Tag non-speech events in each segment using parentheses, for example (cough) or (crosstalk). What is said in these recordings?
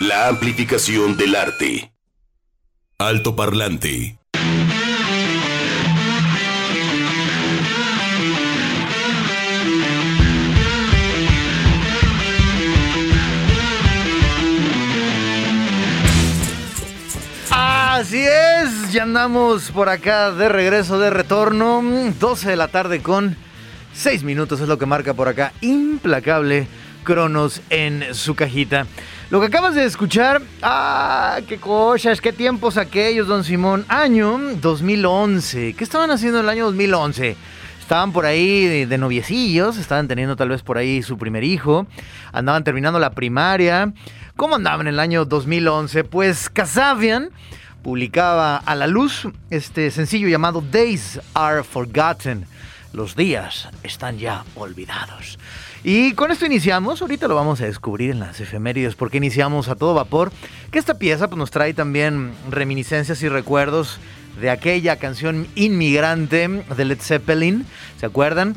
La amplificación del arte. Alto parlante. Así es, ya andamos por acá de regreso, de retorno. 12 de la tarde con 6 minutos es lo que marca por acá. Implacable Cronos en su cajita. Lo que acabas de escuchar, ah, qué cosas, qué tiempos aquellos, don Simón. Año 2011. ¿Qué estaban haciendo en el año 2011? Estaban por ahí de, de noviecillos, estaban teniendo tal vez por ahí su primer hijo, andaban terminando la primaria. ¿Cómo andaban en el año 2011? Pues Casabian publicaba a la luz este sencillo llamado Days Are Forgotten. Los días están ya olvidados. Y con esto iniciamos, ahorita lo vamos a descubrir en las efemérides, porque iniciamos a todo vapor, que esta pieza pues, nos trae también reminiscencias y recuerdos de aquella canción inmigrante de Led Zeppelin, ¿se acuerdan?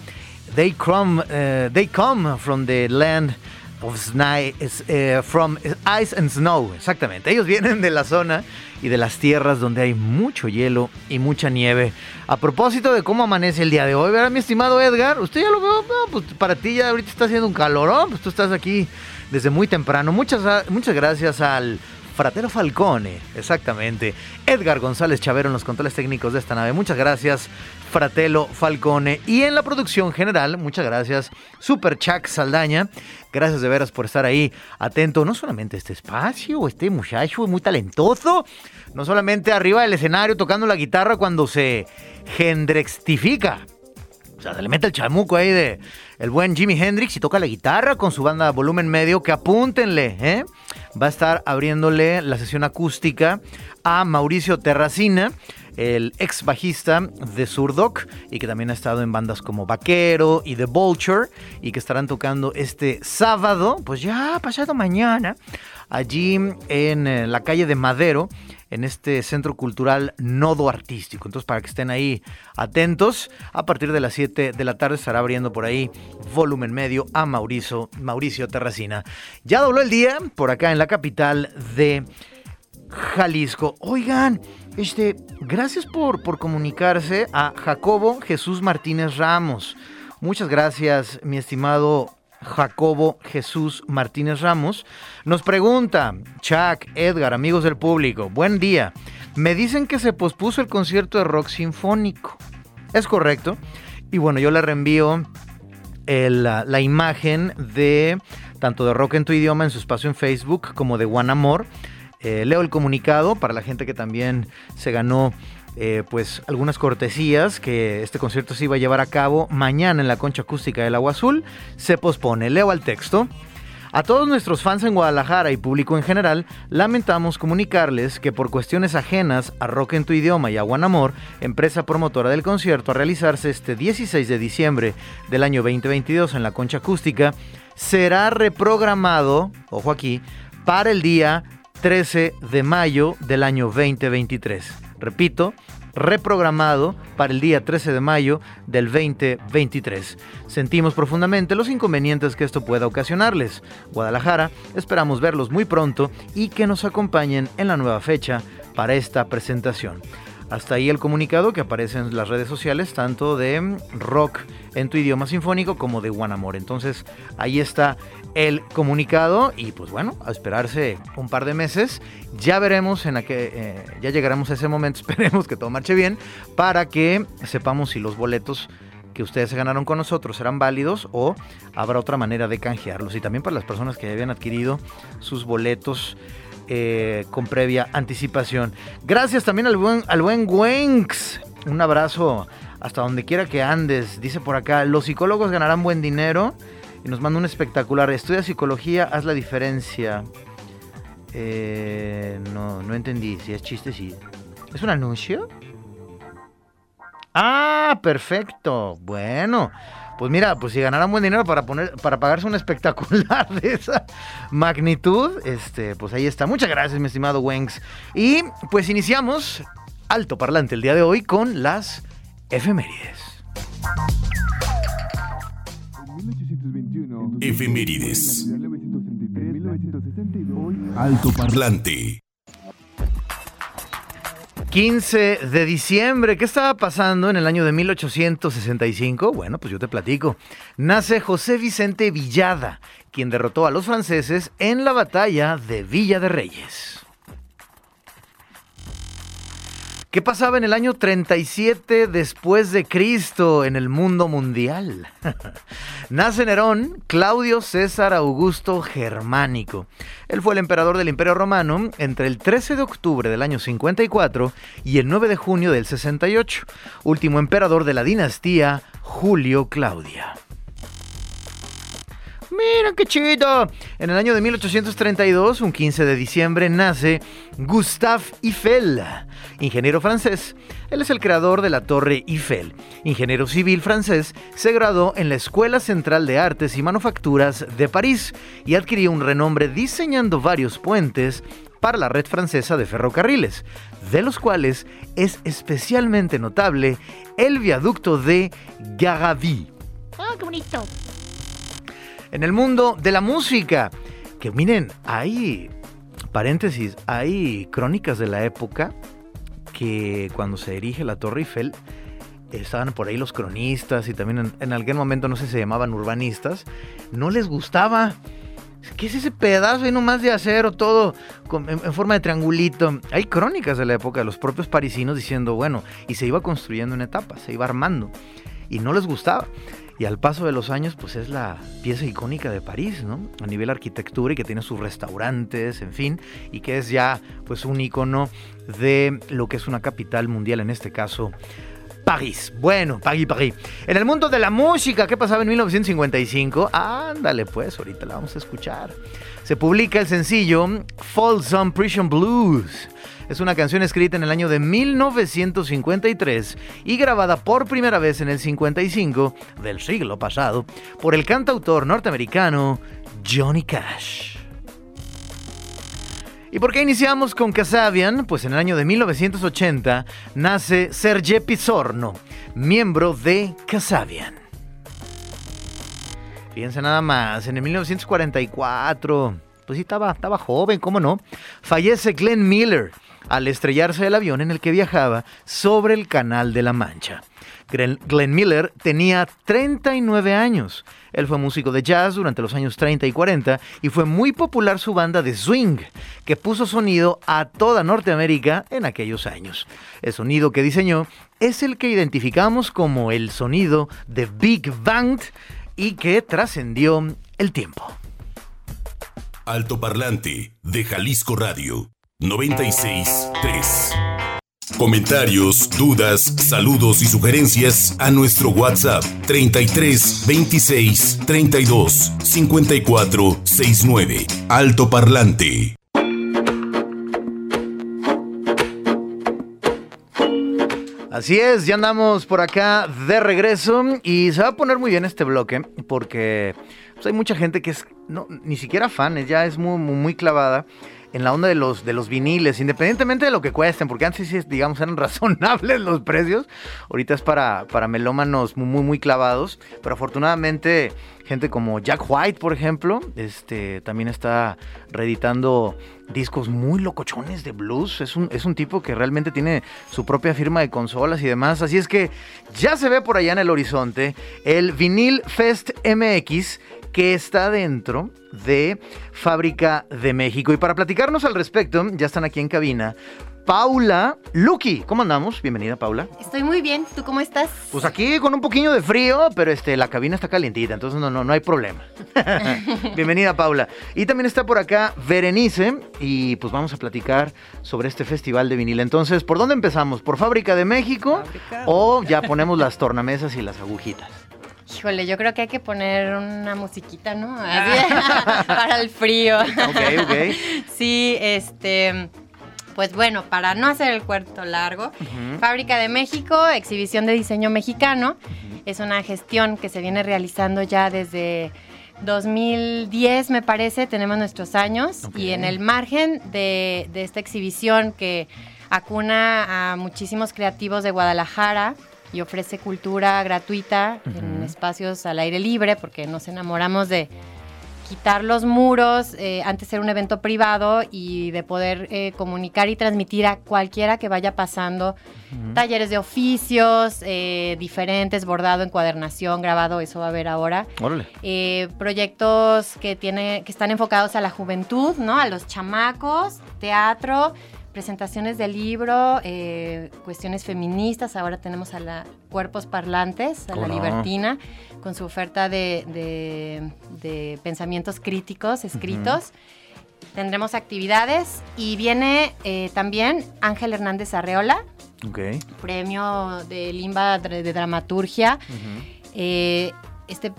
They come, eh, they come from the land of snow, eh, from ice and snow, exactamente. Ellos vienen de la zona y de las tierras donde hay mucho hielo y mucha nieve. A propósito de cómo amanece el día de hoy, ¿verdad, mi estimado Edgar? Usted ya lo veo, pues para ti ya ahorita está haciendo un calorón, pues tú estás aquí desde muy temprano. Muchas, muchas gracias al Fratero Falcone, exactamente. Edgar González Chavero en los controles técnicos de esta nave. Muchas gracias, Fratelo Falcone. Y en la producción general, muchas gracias, Super Chuck Saldaña. Gracias de veras por estar ahí atento, no solamente a este espacio, este muchacho muy talentoso, no solamente arriba del escenario tocando la guitarra cuando se gendrextifica. O sea, se le mete el chamuco ahí de el buen Jimi Hendrix y toca la guitarra con su banda volumen medio, que apúntenle, ¿eh? Va a estar abriéndole la sesión acústica a Mauricio Terracina, el ex bajista de Surdoc y que también ha estado en bandas como Vaquero y The Vulture y que estarán tocando este sábado, pues ya pasado mañana, allí en eh, la calle de Madero en este centro cultural nodo artístico. Entonces, para que estén ahí atentos, a partir de las 7 de la tarde estará abriendo por ahí volumen medio a Mauricio, Mauricio Terracina. Ya dobló el día por acá en la capital de Jalisco. Oigan, este, gracias por, por comunicarse a Jacobo Jesús Martínez Ramos. Muchas gracias, mi estimado Jacobo Jesús Martínez Ramos, nos pregunta, Chuck, Edgar, amigos del público, buen día. Me dicen que se pospuso el concierto de rock sinfónico. ¿Es correcto? Y bueno, yo le reenvío la, la, imagen de tanto de rock en tu idioma en su espacio en Facebook como de One Amor. Eh, leo el comunicado para la gente que también se ganó eh, pues algunas cortesías que este concierto se iba a llevar a cabo mañana en la concha acústica del Agua Azul. Se pospone. Leo al texto. A todos nuestros fans en Guadalajara y público en general, lamentamos comunicarles que por cuestiones ajenas a Rock en tu idioma y a Amor, empresa promotora del concierto a realizarse este 16 de diciembre del año 2022 en la Concha Acústica, será reprogramado, ojo aquí, para el día 13 de mayo del año 2023. Repito, reprogramado para el día 13 de mayo del 2023. Sentimos profundamente los inconvenientes que esto pueda ocasionarles. Guadalajara, esperamos verlos muy pronto y que nos acompañen en la nueva fecha para esta presentación. Hasta ahí el comunicado que aparece en las redes sociales, tanto de rock en tu idioma sinfónico como de One Amor. Entonces, ahí está el comunicado y pues bueno, a esperarse un par de meses. Ya veremos en a que eh, ya llegaremos a ese momento, (laughs) esperemos que todo marche bien para que sepamos si los boletos que ustedes se ganaron con nosotros serán válidos o habrá otra manera de canjearlos. Y también para las personas que habían adquirido sus boletos eh, con previa anticipación. Gracias también al buen, al buen Wenx. Un abrazo hasta donde quiera que andes. Dice por acá, los psicólogos ganarán buen dinero y nos manda un espectacular. Estudia psicología, haz la diferencia. Eh, no, no entendí. Si es chiste, sí. ¿Es un anuncio? Ah, perfecto. Bueno. Pues mira, pues si ganaran buen dinero para poner, para pagarse un espectacular de esa magnitud, este, pues ahí está. Muchas gracias, mi estimado Wengs. Y pues iniciamos alto parlante el día de hoy con las efemérides. Efemérides. Alto Parlante. 15 de diciembre, ¿qué estaba pasando en el año de 1865? Bueno, pues yo te platico. Nace José Vicente Villada, quien derrotó a los franceses en la batalla de Villa de Reyes. ¿Qué pasaba en el año 37 después de Cristo en el mundo mundial? (laughs) Nace Nerón, Claudio César Augusto Germánico. Él fue el emperador del Imperio Romano entre el 13 de octubre del año 54 y el 9 de junio del 68, último emperador de la dinastía Julio Claudia. Mira qué chido. En el año de 1832, un 15 de diciembre, nace Gustave Eiffel, ingeniero francés. Él es el creador de la Torre Eiffel. Ingeniero civil francés, se graduó en la Escuela Central de Artes y Manufacturas de París y adquirió un renombre diseñando varios puentes para la red francesa de ferrocarriles, de los cuales es especialmente notable el viaducto de Garabie. ¡Ah, qué bonito! En el mundo de la música, que miren, hay, paréntesis, hay crónicas de la época que cuando se erige la Torre Eiffel, estaban por ahí los cronistas y también en, en algún momento, no sé, se llamaban urbanistas, no les gustaba. ¿Qué es ese pedazo ahí nomás de acero, todo en forma de triangulito? Hay crónicas de la época de los propios parisinos diciendo, bueno, y se iba construyendo en etapas, se iba armando, y no les gustaba. Y al paso de los años, pues es la pieza icónica de París, ¿no? A nivel arquitectura y que tiene sus restaurantes, en fin, y que es ya, pues, un icono de lo que es una capital mundial, en este caso, París. Bueno, París, París. En el mundo de la música, ¿qué pasaba en 1955? Ándale, pues, ahorita la vamos a escuchar. Se publica el sencillo Folsom Prison Blues. Es una canción escrita en el año de 1953 y grabada por primera vez en el 55 del siglo pasado por el cantautor norteamericano Johnny Cash. ¿Y por qué iniciamos con Casabian? Pues en el año de 1980 nace Serge Pisorno, miembro de Casabian. Fíjense nada más, en el 1944, pues sí estaba, estaba joven, ¿cómo no? Fallece Glenn Miller al estrellarse el avión en el que viajaba sobre el Canal de la Mancha. Glenn, Miller tenía 39 años. Él fue músico de jazz durante los años 30 y 40 y fue muy popular su banda de swing, que puso sonido a toda Norteamérica en aquellos años. El sonido que diseñó es el que identificamos como el sonido de Big Bang y que trascendió el tiempo. Alto Parlante de Jalisco Radio 963. Comentarios, dudas, saludos y sugerencias a nuestro WhatsApp 33 26 32 54 69. Alto Parlante. Así es, ya andamos por acá de regreso y se va a poner muy bien este bloque porque pues, hay mucha gente que es no, ni siquiera fan, ya es muy, muy clavada en la onda de los, de los viniles, independientemente de lo que cuesten, porque antes sí, digamos, eran (laughs) razonables los precios, ahorita es para, para melómanos muy, muy, clavados, pero afortunadamente gente como Jack White, por ejemplo, este, también está reeditando discos muy locochones de blues. Es un, es un tipo que realmente tiene su propia firma de consolas y demás. Así es que ya se ve por allá en el horizonte el Vinyl Fest MX que está dentro de Fábrica de México. Y para platicarnos al respecto, ya están aquí en cabina. Paula Lucky, ¿cómo andamos? Bienvenida, Paula. Estoy muy bien. ¿Tú cómo estás? Pues aquí con un poquillo de frío, pero este, la cabina está calientita, entonces no, no, no hay problema. (laughs) Bienvenida, Paula. Y también está por acá Berenice, y pues vamos a platicar sobre este festival de vinil. Entonces, ¿por dónde empezamos? ¿Por Fábrica de México? ¿O ya ponemos las tornamesas y las agujitas? Híjole, yo creo que hay que poner una musiquita, ¿no? Así, (laughs) para el frío. Ok, ok. (laughs) Sí, este. Pues bueno, para no hacer el cuarto largo, Fábrica de México, exhibición de diseño mexicano, es una gestión que se viene realizando ya desde 2010, me parece, tenemos nuestros años, y en el margen de, de esta exhibición que acuna a muchísimos creativos de Guadalajara y ofrece cultura gratuita en espacios al aire libre, porque nos enamoramos de quitar los muros, eh, antes era un evento privado y de poder eh, comunicar y transmitir a cualquiera que vaya pasando talleres de oficios eh, diferentes, bordado, encuadernación, grabado, eso va a haber ahora. Órale. proyectos que, tiene, que están enfocados a la juventud, ¿no? A los chamacos, teatro, presentaciones de libro, cuestiones feministas. Ahora tenemos a la Cuerpos Parlantes, a la Libertina, con su oferta de, pensamientos críticos escritos. Tendremos actividades y viene eh, también Ángel Hernández Arreola, premio de Limba de, Dramaturgia. Eh, este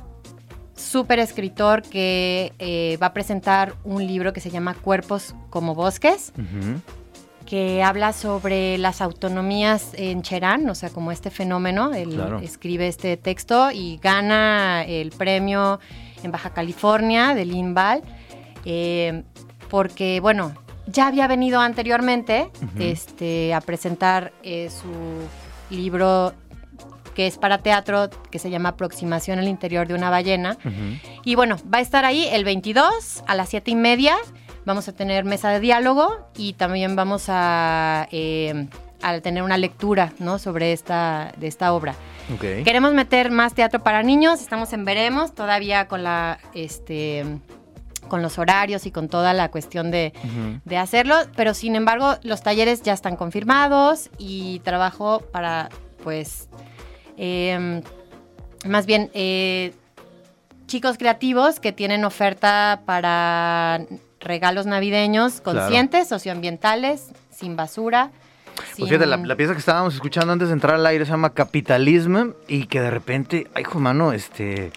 súper escritor que eh, va a presentar un libro que se llama Cuerpos como Bosques que habla sobre las autonomías en Cherán, o sea, como este fenómeno. Él escribe este texto y gana el premio en Baja California del INVAL, eh, porque, bueno, ya había venido anteriormente este, a presentar eh, su libro que es para teatro, que se llama Aproximación al interior de una ballena. Y bueno, va a estar ahí el 22 a las 7 y media Vamos a tener mesa de diálogo y también vamos a, eh, tener una lectura ¿no? sobre esta, de esta obra. Queremos meter más teatro para niños, estamos en veremos, todavía con la este con los horarios y con toda la cuestión de, hacerlo, pero sin embargo los talleres ya están confirmados y trabajo para, pues, em, más bien, eh, chicos creativos que tienen oferta para regalos navideños conscientes, socioambientales, sin basura. Pues fíjate, la, pieza que estábamos escuchando antes de entrar al aire se llama Capitalismo y que de repente, ay, hijo mano, este,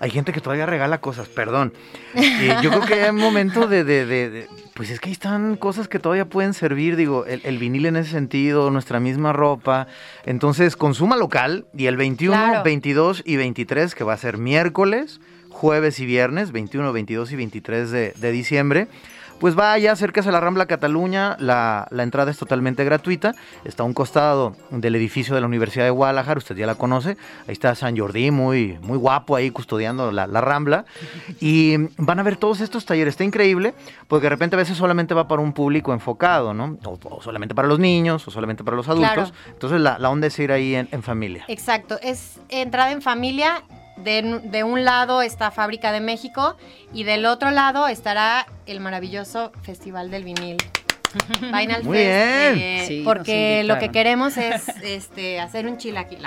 hay gente que todavía regala cosas, perdón. Y yo creo que hay un momento de, pues es que ahí están cosas que todavía pueden servir, digo, el, vinil en ese sentido, nuestra misma ropa. Entonces, consuma local y el 21, 22 y 23, que va a ser miércoles, jueves y viernes, 21, 22 y 23 de, diciembre. Pues vaya, acérquese a la Rambla Cataluña, la, entrada es totalmente gratuita, está a un costado del edificio de la Universidad de Guadalajara, usted ya la conoce, ahí está San Jordi, muy, muy guapo ahí custodiando la, Rambla, y van a ver todos estos talleres, está increíble, porque de repente a veces solamente va para un público enfocado, ¿no? O, solamente para los niños, o solamente para los adultos, entonces la, onda es ir ahí en, en familia. Exacto, es entrada en familia de, un lado está Fábrica de México y del otro lado estará el maravilloso Festival del Vinil. (laughs) Final Muy bien. Eh, porque lo que queremos es (laughs) este, hacer un chilaquil. (laughs)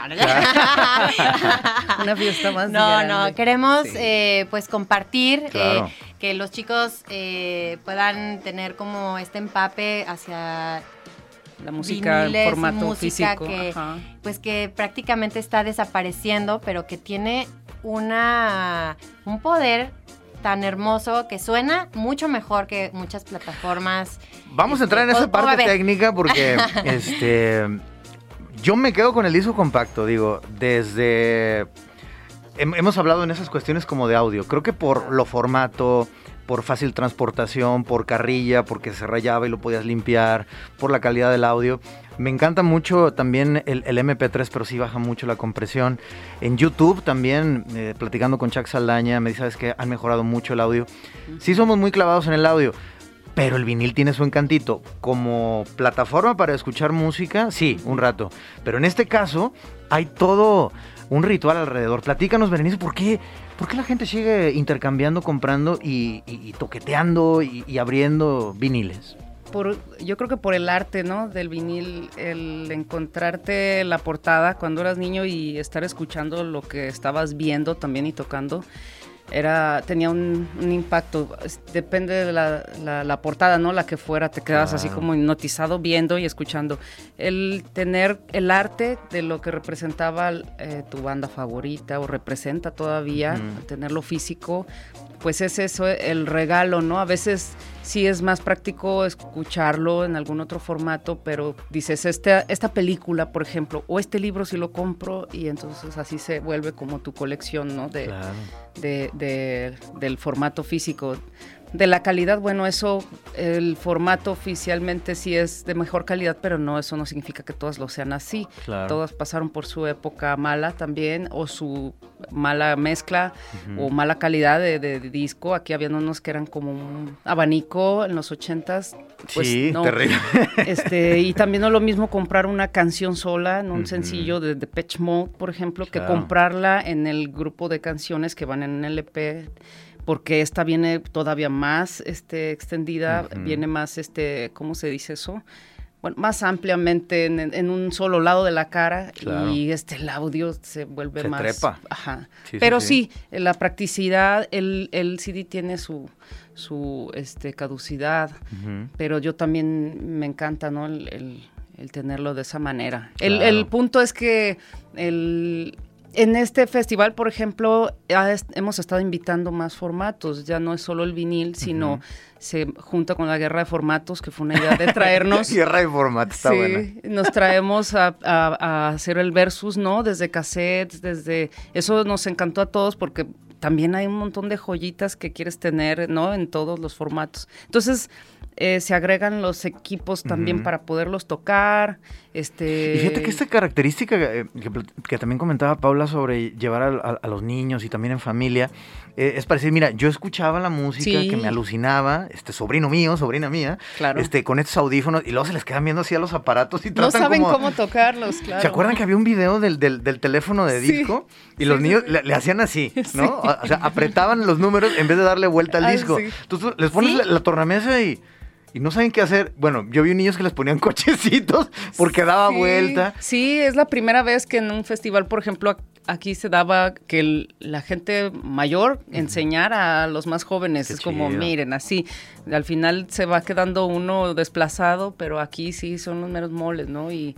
Una fiesta más. No, no, queremos eh, pues compartir, eh, que los chicos puedan tener como este empape hacia la música en formato físico. que pues que prácticamente está desapareciendo, pero que tiene una, un poder tan hermoso que suena mucho mejor que muchas plataformas. Vamos a entrar en este, esa parte técnica porque (laughs) este yo me quedo con el disco compacto, digo, desde hemos hablado en esas cuestiones como de audio. Creo que por lo formato, por fácil transportación, por carrilla, porque se rayaba y lo podías limpiar, por la calidad del audio. Me encanta mucho también el, MP3, pero sí baja mucho la compresión. En YouTube también, eh, platicando con Chuck Saldaña, me dice, ¿sabes que Han mejorado mucho el audio. Sí somos muy clavados en el audio, pero el vinil tiene su encantito. Como plataforma para escuchar música, sí, un rato. Pero en este caso, hay todo un ritual alrededor. Platícanos, Berenice, ¿por qué ¿Por qué la gente sigue intercambiando, comprando y, toqueteando y, abriendo viniles? Por, yo creo que por el arte, ¿no? Del vinil, el encontrarte la portada cuando eras niño y estar escuchando lo que estabas viendo también y tocando era tenía un, impacto. Depende de la, portada, ¿no? La que fuera, te quedas así como hipnotizado viendo y escuchando. El tener el arte de lo que representaba eh, tu banda favorita o representa todavía, tenerlo físico, pues es eso el regalo, ¿no? A veces sí es más práctico escucharlo en algún otro formato, pero dices, esta, esta película, por ejemplo, o este libro si lo compro y entonces así se vuelve como tu colección, ¿no? De, de, del formato físico. De la calidad, bueno, eso, el formato oficialmente sí es de mejor calidad, pero no, eso no significa que todas lo sean así. Claro. Todas pasaron por su época mala también, o su mala mezcla, o mala calidad de, de- de disco. Aquí habían unos que eran como un abanico en los ochentas. Pues sí, no. terrible. (laughs) Este, y también no es lo mismo comprar una canción sola en un sencillo de Depeche Mode, por ejemplo, que comprarla en el grupo de canciones que van en LP, porque esta viene todavía más este, extendida, viene más, este, ¿cómo se dice eso? Bueno, más ampliamente en, en un solo lado de la cara Claro. y este el audio se vuelve Se más trepa. ajá Sí, pero sí. sí, la practicidad el, el CD tiene su su este caducidad pero yo también me encanta, ¿no? El, el- el tenerlo de esa manera. El, Claro. el punto es que el, en este festival, por ejemplo, est- hemos estado invitando más formatos. Ya no es solo el vinil, sino se junta con la guerra de formatos, que fue una idea de traernos. (laughs) Guerra de formato, está sí, buena. nos traemos a, a- a hacer el versus, ¿no? Desde cassettes, desde... Eso nos encantó a todos porque también hay un montón de joyitas que quieres tener, ¿no? En todos los formatos. Entonces, eh, se agregan los equipos también para poderlos tocar. Este... Y fíjate que esta característica eh, que, también comentaba Paula sobre llevar a, a- a los niños y también en familia, eh, es parecer, mira, yo escuchaba la música Sí. que me alucinaba, este sobrino mío, sobrina mía, Claro. este con estos audífonos y luego se les quedan viendo así a los aparatos y no tratan saben como... cómo tocarlos, claro. ¿Se acuerdan que había un video del, del- del teléfono de Sí. disco? Y Sí, los niños le, le hacían así, (laughs) ¿no? O, sea, apretaban los números en vez de darle vuelta al disco. sí. Entonces les pones la, la tornamesa y, y no saben qué hacer. Bueno, yo vi niños que les ponían (laughs) cochecitos porque daba Sí, vuelta. Sí, es la primera vez que en un festival, por ejemplo, aquí se daba que el- la gente mayor enseñara a los más jóvenes. Qué es como, miren, así. Al final se va quedando uno desplazado, pero aquí sí son los meros moles, ¿no? Y,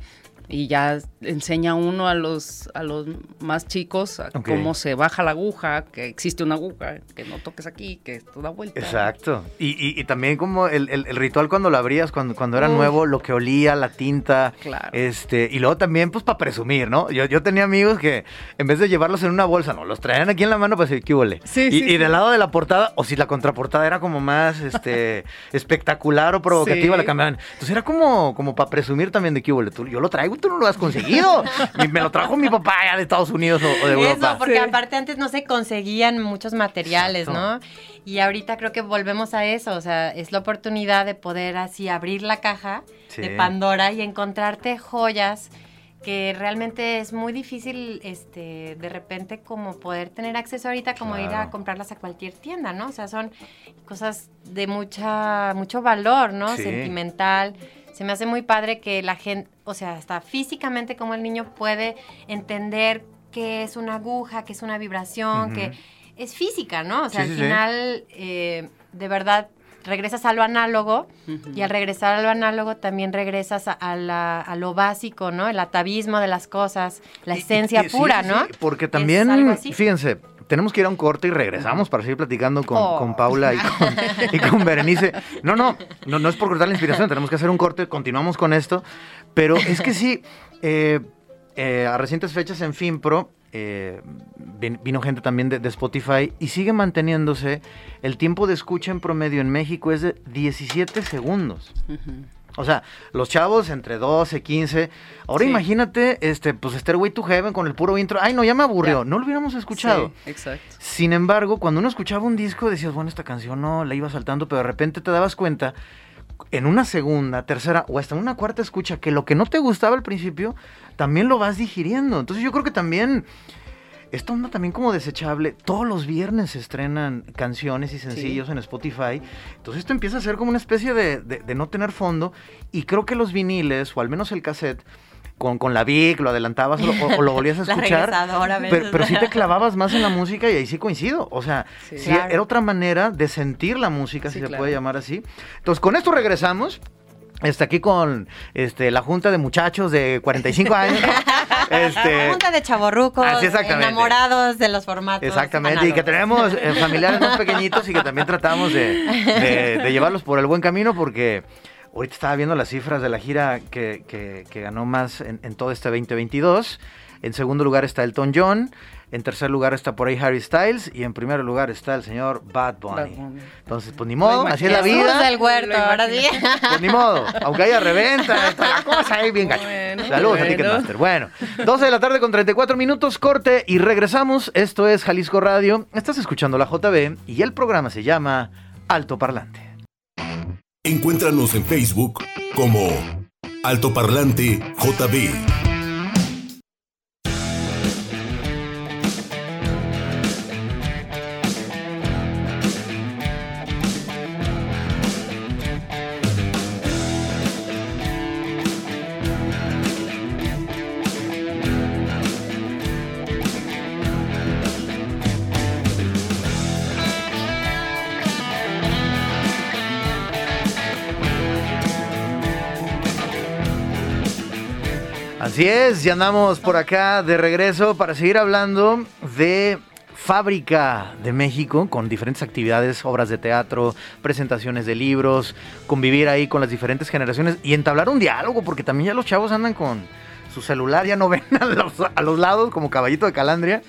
y ya enseña uno a los, a los más chicos a cómo se baja la aguja, que existe una aguja, que no toques aquí, que esto da vuelta. Exacto. Y, y- y también como el, el- el ritual cuando lo abrías, cuando, cuando era nuevo, lo que olía, la tinta. Claro. Este, y luego también, pues, para presumir, ¿no? Yo, yo tenía amigos que en vez de llevarlos en una bolsa, no, los traían aquí en la mano para decir, ¿qué huele? Sí, y, sí, y sí. del lado de la portada, o si la contraportada era como más este, (laughs) espectacular o provocativa, Sí. la cambiaban. Entonces era como, como para presumir también de qué huele. Tú, yo lo traigo tú no lo has conseguido. (laughs) Y me lo trajo mi papá allá de Estados Unidos o, o de Europa. Eso, porque Sí. aparte antes no se conseguían muchos materiales, Exacto. ¿no? Y ahorita creo que volvemos a eso, o sea, es la oportunidad de poder así abrir la caja Sí. de Pandora y encontrarte joyas que realmente es muy difícil, este, de repente como poder tener acceso ahorita, como ir a comprarlas a cualquier tienda, ¿no? O sea, son cosas de mucha, mucho valor, ¿no? Sí. Sentimental. Se me hace muy padre que la gente, o sea, hasta físicamente como el niño puede entender qué es una aguja, qué es una vibración, que es física, ¿no? O sea, Sí, al sí, sí. final, eh, de verdad, regresas a lo análogo y al regresar a lo análogo también regresas a, a la- a lo básico, ¿no? El atavismo de las cosas, la y- esencia y- pura, sí, ¿no? sí, porque también, fíjense, tenemos que ir a un corte y regresamos para seguir platicando con, Oh. con Paula y con, y con Berenice. No, no, no, no es por cortar la inspiración, tenemos que hacer un corte, continuamos con esto. Pero es que sí, eh, eh, a recientes fechas en FinPro eh, vin- vino gente también de, de Spotify y sigue manteniéndose. El tiempo de escucha en promedio en México es de 17 segundos. Ujú. O sea, los chavos entre 12, 15. Ahora Sí. imagínate, este, pues Stairway to Heaven con el puro intro. Ay, no, ya me aburrió. Ya. No lo hubiéramos escuchado. Sí, exacto. Sin embargo, cuando uno escuchaba un disco, decías, bueno, esta canción no, la iba saltando, pero de repente te dabas cuenta, en una segunda, tercera o hasta en una cuarta escucha, que lo que no te gustaba al principio, también lo vas digiriendo. Entonces yo creo que también, esta onda también como desechable, todos los viernes se estrenan canciones y sencillos en Spotify. Entonces esto empieza a ser como una especie de, de- de no tener fondo. Y creo que los viniles, o al menos el cassette, con, con la Vic, lo adelantabas o, lo- o lo volvías a (laughs) La escuchar. regresadora a veces. Pero, pero sí te (laughs) clavabas más en la música y ahí sí coincido. O sea, Sí. sí Claro. era otra manera de sentir la música, Sí, si se claro. puede llamar así. Entonces, con esto regresamos. Está aquí con este, la junta de muchachos de 45 años. (laughs) este, Junta de exactamente. enamorados de los formatos. Exactamente, y que tenemos eh, (laughs) familiares más pequeñitos y que también tratamos de, de- de llevarlos por el buen camino porque ahorita estaba viendo las cifras de la gira que, que- que ganó más en, en todo este 2022. En segundo lugar está Elton John. En tercer lugar está por ahí Harry Styles. Y en primer lugar está el señor Bad Bunny. Bad Bunny. Entonces, pues ni modo, así es la vida. del huerto, ahora sí. Pues ni modo, aunque haya reventa, (laughs) está la cosa ahí bien gacho. Bueno, Saludos a bueno. Ticketmaster. Bueno, 12 de la tarde con 34 minutos, corte y regresamos. Esto es Jalisco Radio. Estás escuchando la JB y el programa se llama Alto Parlante. Encuéntranos en Facebook como Altoparlante JB. Así ya andamos por acá de regreso para seguir hablando de Fábrica de México con diferentes actividades, obras de teatro, presentaciones de libros, convivir ahí con las diferentes generaciones y entablar un diálogo, porque también ya los chavos andan con su celular, ya no ven (laughs) a los lados como caballito de calandria.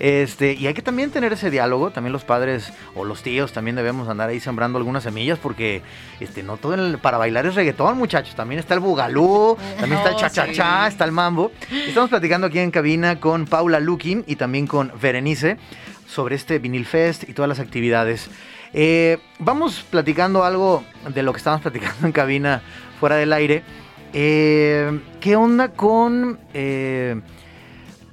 Este, y hay que también tener ese diálogo, también los padres o los tíos también debemos andar ahí sembrando algunas semillas porque este, no todo el- para bailar es reggaetón, muchachos, también está el bugalú, también está el Oh, cha-cha-cha, está el mambo. Estamos platicando aquí en cabina con Paula Lukin y también con Berenice sobre este Vinil Fest y todas las actividades. Eh, vamos platicando algo de lo que estábamos platicando en cabina fuera del aire. Eh, ¿Qué onda con, eh,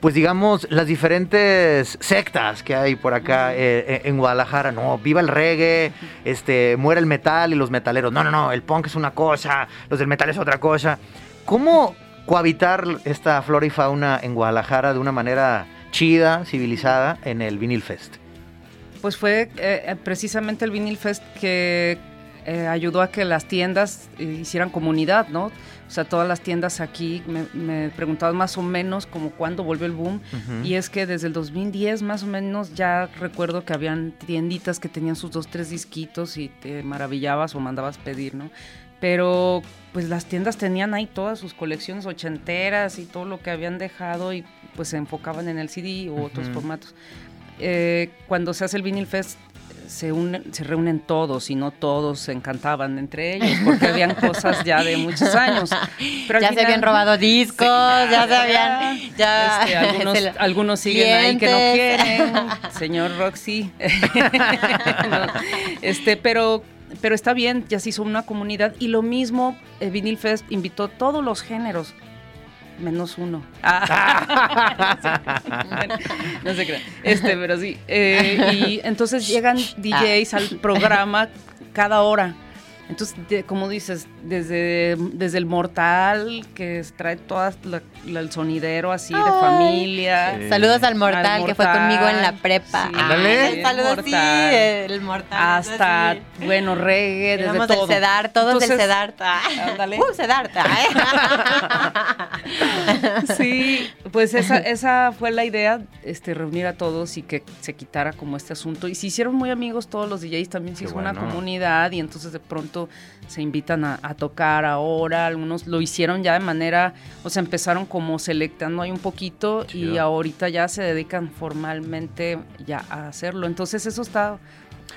pues digamos, las diferentes sectas que hay por acá eh, en Guadalajara? No, viva el reggae, este, muere el metal y los metaleros. No, no, no, el punk es una cosa, los del metal es otra cosa. ¿Cómo cohabitar esta flora y fauna en Guadalajara de una manera chida, civilizada, en el Vinyl Fest? Pues fue eh, eh, precisamente el Vinyl Fest que eh, ayudó a que las tiendas eh, hicieran comunidad, ¿no? O sea, todas las tiendas aquí me, me preguntaban más o menos como cuándo volvió el boom. Ujú. Y es que desde el 2010 más o menos ya recuerdo que habían tienditas que tenían sus dos, tres disquitos y te maravillabas o mandabas pedir, ¿no? Pero pues las tiendas tenían ahí todas sus colecciones ochenteras y todo lo que habían dejado y pues se enfocaban en el CD u otros Ujú. formatos. Eh, cuando se hace el Vinyl Fest se, unen- se reúnen todos y no todos se encantaban entre ellos porque habían cosas ya de muchos años. Pero ya se habían robado discos, ya se habían. Ya, este, (laughs) algunos, se lo- algunos siguen ahí que no quieren. Señor Roxy. (laughs) No, este, pero, pero está bien, ya se hizo una comunidad. Y lo mismo, eh, Vinyl Fest invitó todos los géneros. Menos uno. Bueno, (laughs) no se crean. Este, pero sí. Eh, y entonces llegan DJs al programa cada hora. Entonces, de- como dices, desde, desde el mortal, que trae todo el sonidero así de familia. Sí. Saludos al mortal, Al que fue conmigo en la prepa. sí. Ándale. Ay, Saludos, sí, Mortal. el mortal. Hasta, sí. bueno, reggae, desde Éramos todo. del Sedar, todos del Entonces, Sedarta. ándale. Uh, Sedarta, ¿eh? (laughs) Sí, pues esa, esa fue la idea, este, reunir a todos y que se quitara como este asunto. Y se hicieron muy amigos todos los DJs, también se Qué hizo una comunidad y entonces de pronto se invitan a, a tocar ahora, algunos lo hicieron ya de manera, o sea, empezaron como selectando ahí un poquito y Chido. ahorita ya se dedican formalmente ya a hacerlo. Entonces eso está...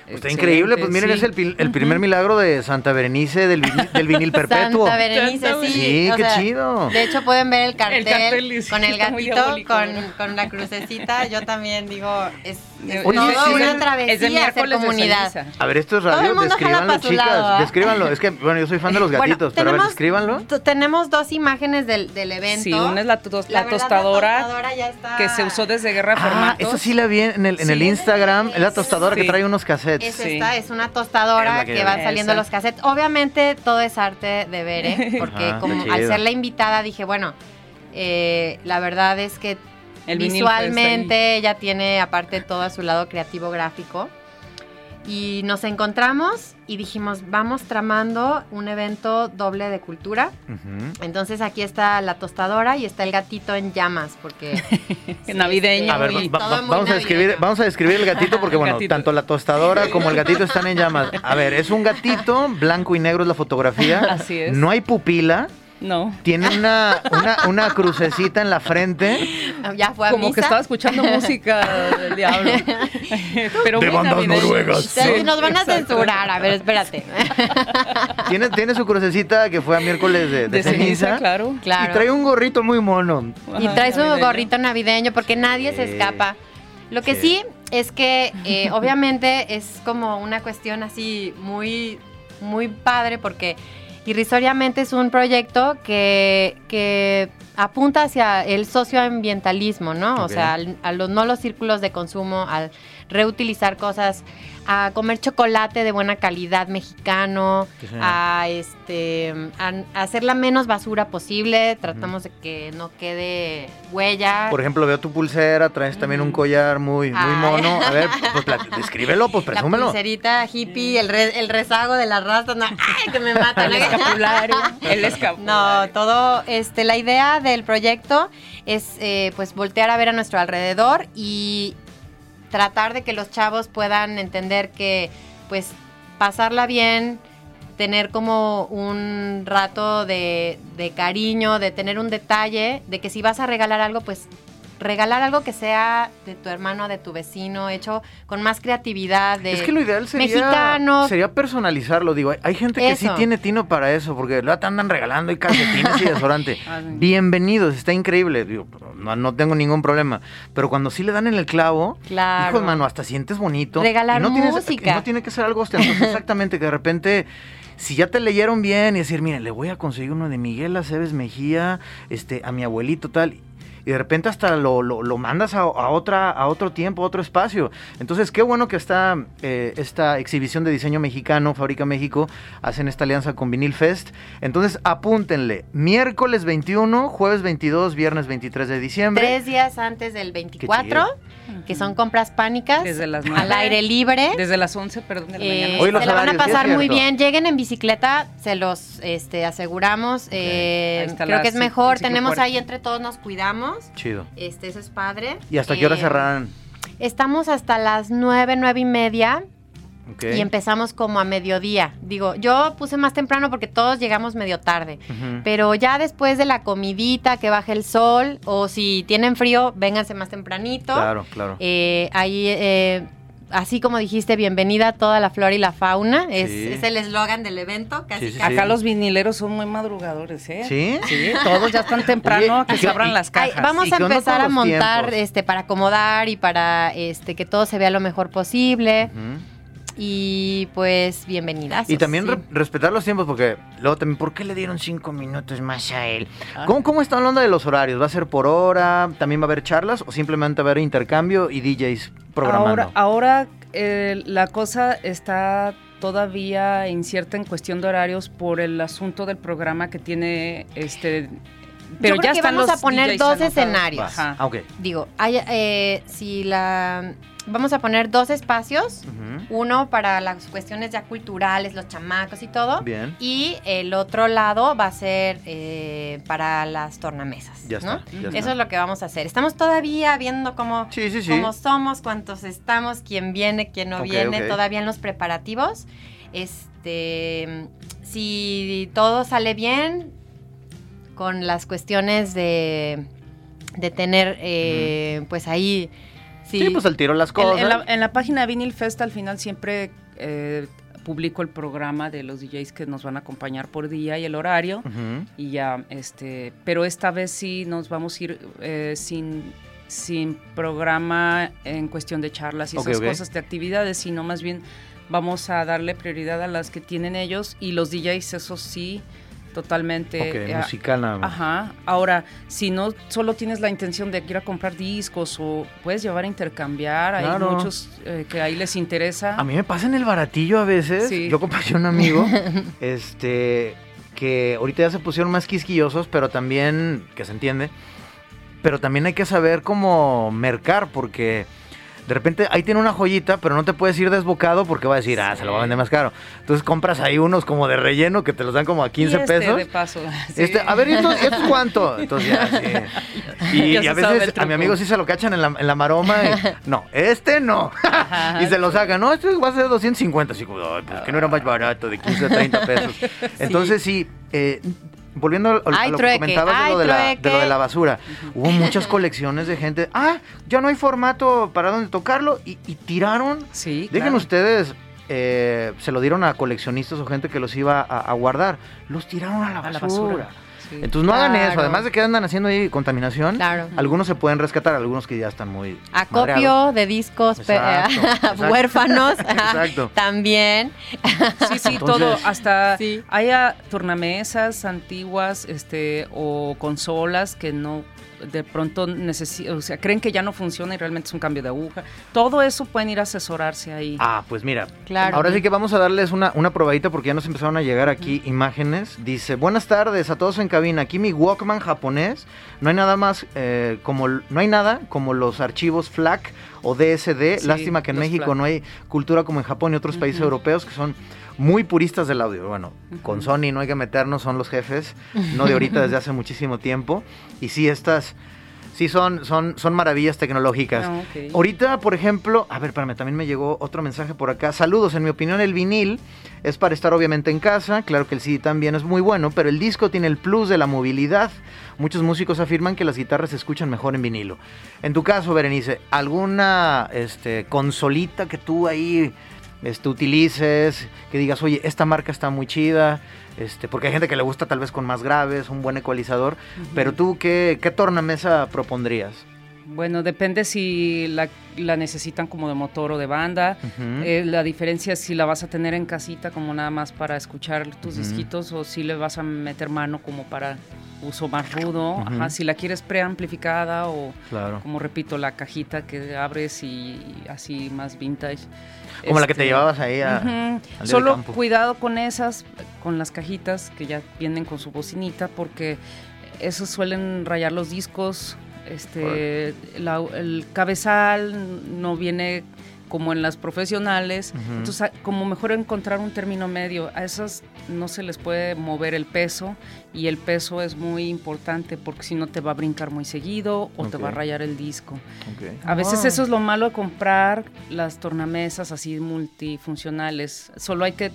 Está increíble, pues miren, sí. es el, pil- el primer milagro de Santa Berenice del, vinil- (laughs) del vinil perpetuo. Santa Berenice, sí. Sí, o qué sea, chido. De hecho, pueden ver el cartel, cartel, sí, con el gatito, con, con la crucecita. Yo también digo, es, Oye, todo sí, una es- travesía hacer comunidad. A ver, esto es Todo el radio, mundo jala descríbanlo, chicas. lado. Descríbanlo. Es que, bueno, yo soy fan de los Bueno, gatitos, pero a ver, descríbanlo. tenemos dos imágenes del, del evento. Sí, una es la, tos- La la verdad, tostadora, tostadora ya está- que se usó desde Guerra Ah, Formatos. eso sí la vi en el, en el. Instagram. Es la tostadora que trae unos cassettes. Es Sí. esta, es una tostadora que que, van saliendo Esa. los cassettes. Obviamente todo es arte de ver, ¿eh? (laughs) porque Ajá, como al ser la invitada dije, bueno, eh, la verdad es que El visualmente ella tiene aparte todo a su lado creativo gráfico. Y nos encontramos y dijimos, vamos tramando un evento doble de cultura. Entonces aquí está la tostadora y está el gatito en llamas, porque... (laughs) Navideño. A ver, Muy- va- va- todo muy vamos, a describir, navideño. vamos a describir el gatito porque, El bueno, gatito. tanto la tostadora como el gatito están en llamas. A ver, es un gatito, blanco y negro es la fotografía. (laughs) Así es. No hay pupila. No. Tiene una, una, una crucecita en la frente. (laughs) Ya fue a Como misa. que estaba escuchando música del (laughs) diablo. Pero De bandas noruegas. Sí, Nos van a censurar, a ver, espérate. (laughs) Tiene, tiene su crucecita que fue a miércoles de, de De ceniza. ceniza, claro. Claro. Y trae un gorrito muy mono. Y trae su navideño. gorrito navideño porque nadie se escapa. Lo que Sí. sí es que eh, obviamente es como una cuestión así muy, muy padre porque irrisoriamente es un proyecto que, que apunta hacia el socioambientalismo, ¿no? O sea, al- a los, no los círculos de consumo, al reutilizar cosas, a comer chocolate de buena calidad mexicano, a este a, a hacer la menos basura posible, tratamos de que no quede huella. Por ejemplo, veo tu pulsera, traes también un collar muy, muy Ay. mono. A ver, (laughs) pues descríbelo, pues la presúmelo. pulserita hippie, el, re- el rezago de las rastas, no, ¡ay, que me matan! El escapulario. (laughs) El escapulario. No, todo, este, la idea del proyecto es, eh, pues, voltear a ver a nuestro alrededor y tratar de que los chavos puedan entender que, pues, pasarla bien, tener como un rato de, de cariño, de tener un detalle, de que si vas a regalar algo, pues regalar algo que sea de tu hermano, de tu vecino, hecho con más creatividad, de Es que lo ideal sería, sería personalizarlo. Digo, hay, hay gente que sí tiene tino para eso, porque luego te andan regalando y calcetines y desodorante. (laughs) Ah. Bienvenidos, está increíble. Digo, no, no tengo ningún problema. Pero cuando sí le dan en el clavo, Claro. hijo de mano, hasta sientes bonito. Regalar y no tienes- música. y no tiene que ser algo ostentoso, (laughs) exactamente, que de repente. Si ya te leyeron bien y decir, miren, le voy a conseguir uno de Miguel Aceves Mejía, este, a mi abuelito tal, y de repente hasta lo, lo- lo mandas a, a otra, a otro tiempo, a otro espacio. Entonces, qué bueno que está eh, esta exhibición de diseño mexicano, Fábrica México, hacen esta alianza con Vinil Fest. Entonces, apúntenle, miércoles 21, jueves 22, viernes 23 de diciembre. Tres días antes del 24, que son compras pánicas Desde las al nueve. aire libre. Desde las 11, perdón, de la Eh, mañana. Hoy los se la van a pasar muy bien. Lleguen en bicicleta, se los este, aseguramos. Eh, creo que es mejor. Tenemos ahí entre todos nos cuidamos. Chido. Este, eso es padre. ¿Y hasta qué hora Eh, cerrarán? Estamos hasta las nueve, nueve y media. Y empezamos como a mediodía. Digo, yo puse más temprano porque todos llegamos medio tarde. Pero ya después de la comidita, que baje el sol, o si tienen frío, vénganse más tempranito. Claro, claro. Eh, ahí, eh, así como dijiste, bienvenida a toda la flora y la fauna. Es, Sí. es el eslogan del evento, casi Sí, sí, casi. Acá los vinileros son muy madrugadores, ¿eh? ¿Sí? Sí, todos ya están temprano Oye, que ¿y se abran las Ay, cajas. vamos ¿Y a empezar a montar, tiempos? este, para acomodar y para este que todo se vea lo mejor posible. Ujú. Y pues bienvenidas. Y también sí. re- respetar los tiempos, porque luego también, ¿por qué le dieron cinco minutos más a él? Ah. ¿Cómo, ¿Cómo está la onda de los horarios? ¿Va a ser por hora? ¿También va a haber charlas? ¿O simplemente va a haber intercambio y DJs programando? Ahora, ahora eh, la cosa está todavía incierta en cuestión de horarios por el asunto del programa que tiene este. Pero Yo creo ya que están vamos los a poner DJs dos anotados. escenarios. Ajá. Ah. Digo, hay, eh, si la vamos a poner dos espacios, uno para las cuestiones ya culturales, los chamacos y todo. Bien. Y el otro lado va a ser eh, para las tornamesas. Ya ¿no? está. ya Eso está. es lo que vamos a hacer. Estamos todavía viendo cómo, Sí, sí, sí. cómo somos, cuántos estamos, quién viene, quién no viene, todavía en los preparativos. Este, si todo sale bien con las cuestiones de, de tener, eh, pues ahí, sí, Sí, pues al tiro las cosas. En, la, en la página Vinyl Fest al final siempre eh, publico el programa de los DJs que nos van a acompañar por día y el horario. Y ya, este, pero esta vez sí nos vamos a ir eh, sin, sin programa en cuestión de charlas y esas cosas de actividades, sino más bien vamos a darle prioridad a las que tienen ellos y los DJs, eso sí, totalmente. ok, eh, musical nada más. Ajá. Ahora, si no solo tienes la intención de ir a comprar discos o puedes llevar a intercambiar, Claro. hay muchos eh, que ahí les interesa. A mí me pasa en el baratillo a veces. Sí. Yo acompañé a un amigo, (laughs) este, que ahorita ya se pusieron más quisquillosos, pero también, que se entiende, pero también hay que saber cómo mercar, porque de repente ahí tiene una joyita, pero no te puedes ir desbocado porque va a decir, ah, se lo va a vender más caro. Entonces compras ahí unos como de relleno que te los dan como a 15 Y este, pesos. de paso. sí. Este, a ver, ¿y esto, esto es (laughs) cuánto? Entonces ya, sí. Y, a veces a mi amigo sí se lo cachan en la, en la maroma. y, (laughs) no, este no. Ajá. (laughs) y se lo sacan. No, este va a ser 250. Así como, "Ay, pues que no era más barato, de 15 a 30 pesos. Entonces sí, eh, volviendo a, lo que comentabas de lo de, la, de lo de la basura, hubo muchas colecciones de gente, ah, ya no hay formato para donde tocarlo y, y tiraron. Sí, Dejen claro. ustedes, eh, se lo dieron a coleccionistas o gente que los iba a, a guardar, los tiraron a la A la basura. Sí. Entonces no hagan Claro. eso, además de que andan haciendo ahí contaminación, Claro. algunos se pueden rescatar, algunos que ya están muy... Acopio madreados. de discos pe- Exacto, (laughs) exacto. huérfanos (laughs) Exacto. (laughs) también. Sí, sí, Entonces- todo, hasta Sí. hay tornamesas antiguas, este, o consolas que no de pronto necesitan, o sea, creen que ya no funciona y realmente es un cambio de aguja. Todo eso pueden ir a asesorarse ahí. Ah, pues mira, Claro. Ahora sí que vamos a darles una, una probadita porque ya nos empezaron a llegar aquí imágenes. Dice, buenas tardes a todos en cabina. Aquí mi Walkman japonés. No hay nada más eh, como no hay nada como los archivos FLAC o DSD. Sí, Lástima que en México FLAC. no hay cultura como en Japón y otros países europeos que son muy puristas del audio. Bueno, con Sony no hay que meternos, son los jefes, no de ahorita, desde hace muchísimo tiempo. Y sí, estas, sí son, son, son maravillas tecnológicas. Ah. Ahorita, por ejemplo, a ver, espérame, también me llegó otro mensaje por acá. Saludos, en mi opinión el vinil es para estar obviamente en casa, claro que el CD también es muy bueno, pero el disco tiene el plus de la movilidad. Muchos músicos afirman que las guitarras se escuchan mejor en vinilo. En tu caso, Berenice, ¿alguna este, consolita que tú ahí este, utilices, que digas, oye, esta marca está muy chida? Este, porque hay gente que le gusta tal vez con más graves, un buen ecualizador, pero tú, ¿qué, qué tornamesa propondrías? Bueno, depende si la, la necesitan como de motor o de banda. Ujú. Eh, la diferencia es si la vas a tener en casita como nada más para escuchar tus Ujú. disquitos o si le vas a meter mano como para uso más rudo. Ujú. Ajá, si la quieres preamplificada o Claro. como repito la cajita que abres y así más vintage. Como la que te Este, llevabas ahí a, al Solo campo. cuidado con esas, con las cajitas que ya vienen con su bocinita, porque esos suelen rayar los discos. Este, la- el cabezal no viene como en las profesionales. Entonces, como mejor encontrar un término medio. A esas no se les puede mover el peso y el peso es muy importante porque si no te va a brincar muy seguido o te va a rayar el disco. A veces eso es lo malo de comprar las tornamesas así multifuncionales. Solo hay que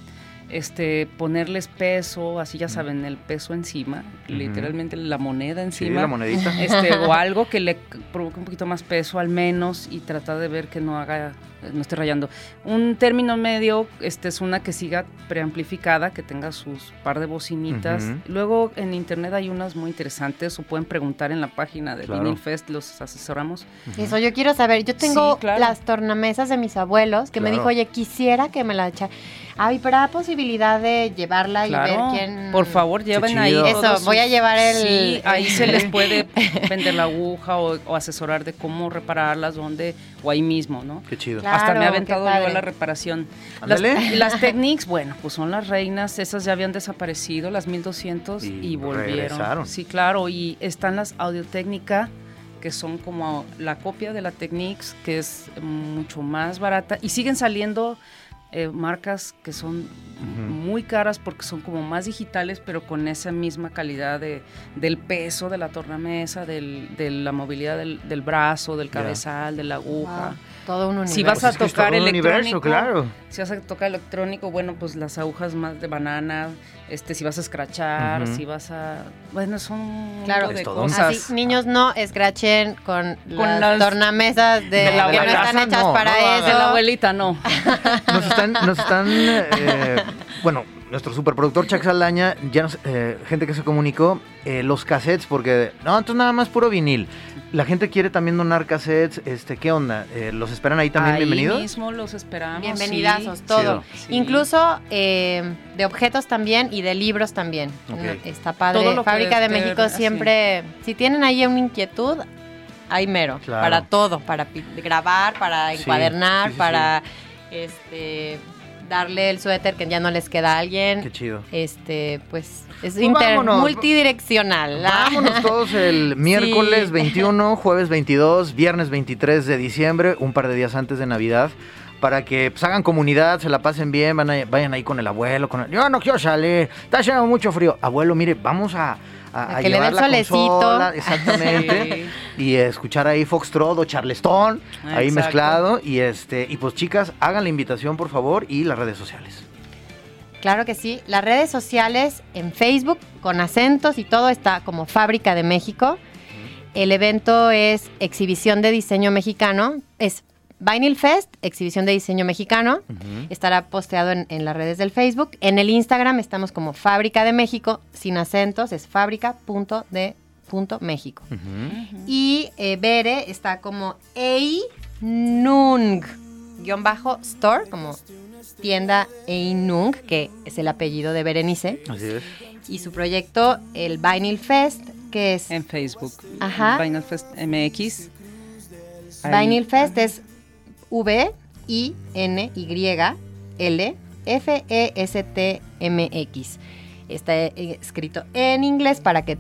este, ponerles peso, así ya saben, el peso encima, literalmente la moneda Sí, encima. la monedita. (laughs) este, o algo que le provoque un poquito más peso al menos y tratar de ver que no haga no esté rayando. Un término medio este es una que siga preamplificada, que tenga sus par de bocinitas. Luego en internet hay unas muy interesantes o pueden preguntar en la página de Claro. Vinyl Fest, los asesoramos. Eso yo quiero saber. Yo tengo Sí, claro. las tornamesas de mis abuelos que me dijo, oye, quisiera que me la echa. Ay, pero hay posibilidad de llevarla y ver quién. por favor, lleven ahí. Eso, todos voy a llevar el- Sí, ahí se les (laughs) puede vender la aguja o, o asesorar de cómo repararlas, dónde, o ahí mismo, ¿no? Qué chido. Claro, Hasta me ha aventado yo a la reparación. Las, Ándale. las (laughs) Technics, bueno, pues son las reinas, esas ya habían desaparecido, las 1200, y, Y volvieron. regresaron. Sí, claro, y están las Audio-Técnica, que son como la copia de la Technics, que es mucho más barata, y siguen saliendo eh, marcas que son muy caras porque son como más digitales, pero con esa misma calidad de, del peso de la tornamesa, del, de la movilidad del, del brazo, del cabezal, de la aguja. Wow, todo un universo. Si vas a Pues es que es tocar todo un universo, electrónico, claro. si vas a tocar electrónico, bueno, pues las agujas más de banana, este, si vas a escrachar, si vas a, bueno, son Claro. de cosas. Así, niños no escrachen con, las, las- tornamesas de, de la que no están hechas No, para no eso. De la abuelita, no. Nos están, nos están eh, (laughs) bueno, nuestro superproductor Chuck Saldaña, ya nos, eh, gente que se comunicó, eh, los cassettes, porque, no, entonces nada más puro vinil. La gente quiere también donar cassettes, este, ¿qué onda? Eh, ¿Los esperan ahí también? Ahí Bienvenidos. mismo los esperamos. Bienvenidazos, sí. todo. Sí. Incluso eh, de objetos también y de libros también. Está padre. Todo lo que Fábrica de México siempre, si tienen ahí una inquietud, hay mero. Claro. Para todo, para grabar, para encuadernar, sí, sí, para este darle el suéter que ya no les queda a alguien. Qué chido. Este, pues es Pues inter- vámonos. multidireccional. ¿ah? Vámonos todos el (laughs) miércoles Sí. 21, jueves 22, viernes 23 de diciembre, un par de días antes de Navidad, para que pues, hagan comunidad, se la pasen bien, van a- vayan ahí con el abuelo. Con el- yo no quiero salir, está haciendo mucho frío. Abuelo, mire, vamos a, a, que le llevar dé la solecito. consola, (laughs) exactamente, Sí. y escuchar ahí Foxtrot o Charleston, ahí Exacto. mezclado. Y este y pues chicas, hagan la invitación por favor y las redes sociales. Claro que sí. Las redes sociales en Facebook con acentos y todo está como Fábrica de México. El evento es exhibición de diseño mexicano. Es Vinyl Fest, exhibición de diseño mexicano. Estará posteado en, en las redes del Facebook. En el Instagram estamos como Fábrica de México, sin acentos, es fábrica.de.méxico. Y eh, Bere está como Einung, guion bajo store, como tienda Einung, que es el apellido de Berenice. Así es. Y su proyecto, el Vinyl Fest, que es En Facebook. Ajá. Vinyl Fest MX. Vinyl Fest es V I N Y L F E S T M X. Está eh, escrito en inglés para que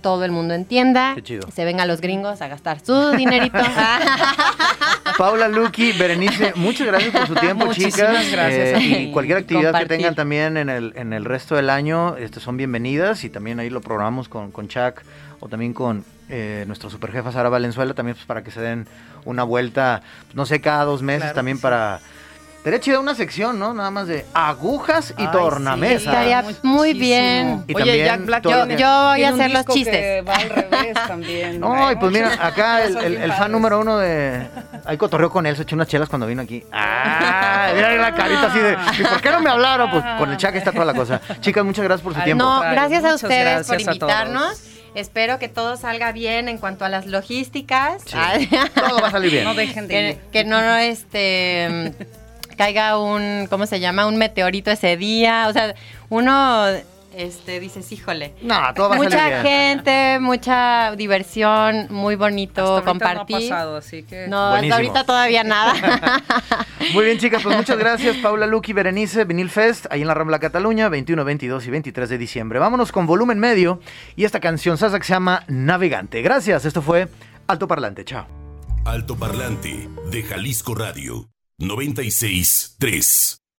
todo el mundo entienda. Qué chido. Se vengan los gringos a gastar su dinerito. (laughs) Paula, Lucky, Berenice, muchas gracias por su tiempo, Muchísimas chicas. gracias a y cualquier actividad que tengan también en el, en el resto del año, este, son bienvenidas y también ahí lo programamos con, con Chuck o también con eh, nuestro superjefa Sara Valenzuela, también pues, para que se den una vuelta, no sé, cada dos meses Claro también sí. para... Estaría chida una sección, ¿no? Nada más de agujas y Ay, tornamesas. sí, Estaría muy muchísimo. bien. Y Oye, también Jack Black Yo voy a hacer los chistes. que va al revés (laughs) también. No, y pues mira, acá el, fan número uno de... Ahí cotorreó con él, se echó unas chelas cuando vino aquí. ¡Ah! Mira la carita así de... ¿Y por qué no me hablaron? Pues con el chat está toda la cosa. Chicas, muchas gracias por su tiempo. No, gracias a ustedes por gracias a invitarnos. Espero que todo salga bien en cuanto a las logísticas. Ay, Todo va a salir bien. No dejen de que, que no este caiga un ¿cómo se llama? un meteorito ese día. O sea, uno este dices, híjole. No, todo va a Mucha salir bien. gente, mucha diversión, muy bonito Hasta compartir. No ha pasado, así que. No, hasta ahorita todavía nada. (laughs) Muy bien, chicas, pues muchas gracias. Paula, Lucky, Berenice, Vinil Fest, ahí en la Rambla Cataluña, 21, 22 y 23 de diciembre. Vámonos con volumen medio y esta canción sasa que se llama Navegante. Gracias, esto fue Alto Parlante. Chao. Alto Parlante de Jalisco Radio 96.3.